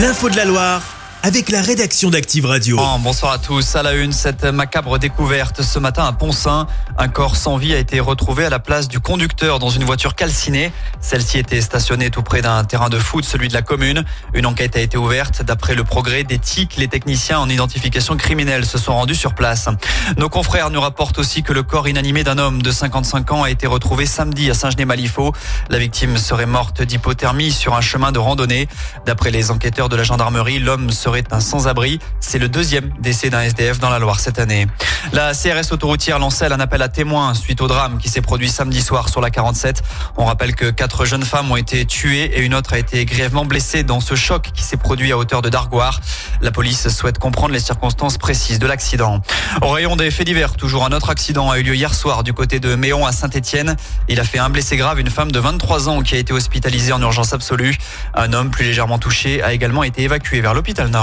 L'info de la Loire avec la rédaction d'Active Radio. Oh, bonsoir à tous. À la une, cette macabre découverte ce matin à Poncin. Un corps sans vie a été retrouvé à la place du conducteur dans une voiture calcinée. Celle-ci était stationnée tout près d'un terrain de foot, celui de la commune. Une enquête a été ouverte. D'après le progrès TIC, les techniciens en identification criminelle se sont rendus sur place. Nos confrères nous rapportent aussi que le corps inanimé d'un homme de 55 ans a été retrouvé samedi à Saint-Genis-Malifaux. La victime serait morte d'hypothermie sur un chemin de randonnée. D'après les enquêteurs de la gendarmerie, l'homme serait serait un sans-abri. C'est le deuxième décès d'un SDF dans la Loire cette année. La CRS autoroutière lancelle un appel à témoins suite au drame qui s'est produit samedi soir sur la 47. On rappelle que quatre jeunes femmes ont été tuées et une autre a été grièvement blessée dans ce choc qui s'est produit à hauteur de Dargoire. La police souhaite comprendre les circonstances précises de l'accident. Au rayon des faits divers, toujours un autre accident a eu lieu hier soir du côté de Méon à Saint-Etienne. Il a fait un blessé grave, une femme de 23 ans qui a été hospitalisée en urgence absolue. Un homme plus légèrement touché a également été évacué vers l'hôpital Nord.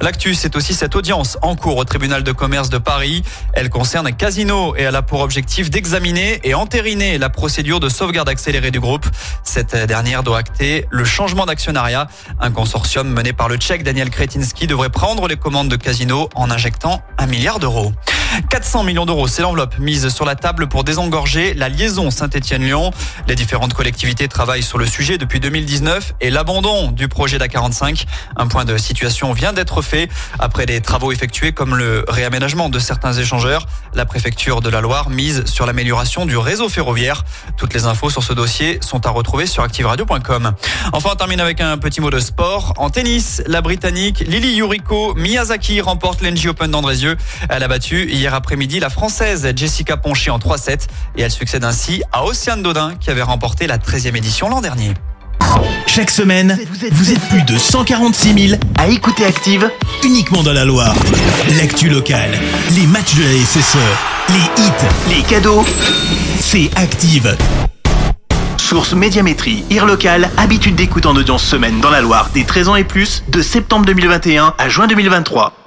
L'actu, c'est aussi cette audience en cours au tribunal de commerce de Paris. Elle concerne Casino et elle a pour objectif d'examiner et entériner la procédure de sauvegarde accélérée du groupe. Cette dernière doit acter le changement d'actionnariat. Un consortium mené par le Tchèque Daniel Kretinsky devrait prendre les commandes de Casino en injectant un milliard d'euros. 400 millions d'euros, c'est l'enveloppe mise sur la table pour désengorger la liaison Saint-Étienne-Lyon. Les différentes collectivités travaillent sur le sujet depuis 2019 et l'abandon du projet d'A45. Un point de situation vient d'être fait après des travaux effectués comme le réaménagement de certains échangeurs. La préfecture de la Loire mise sur l'amélioration du réseau ferroviaire. Toutes les infos sur ce dossier sont à retrouver sur activeradio.com. Enfin, on termine avec un petit mot de sport. En tennis, la Britannique Lily Yuriko Miyazaki remporte l'NG Open d'Andrézieux. Elle a battu hier après-midi la Française Jessica Ponchi en 3-7 et elle succède ainsi à Océane Dodin qui avait remporté la 13e édition l'an dernier. Chaque semaine, vous êtes plus de 146 000 à écouter Active uniquement dans la Loire. L'actu locale, les matchs de la SSE, les hits, les cadeaux, c'est Active. Source Médiamétrie, IR local, habitude d'écoute en audience semaine dans la Loire des 13 ans et plus, de septembre 2021 à juin 2023.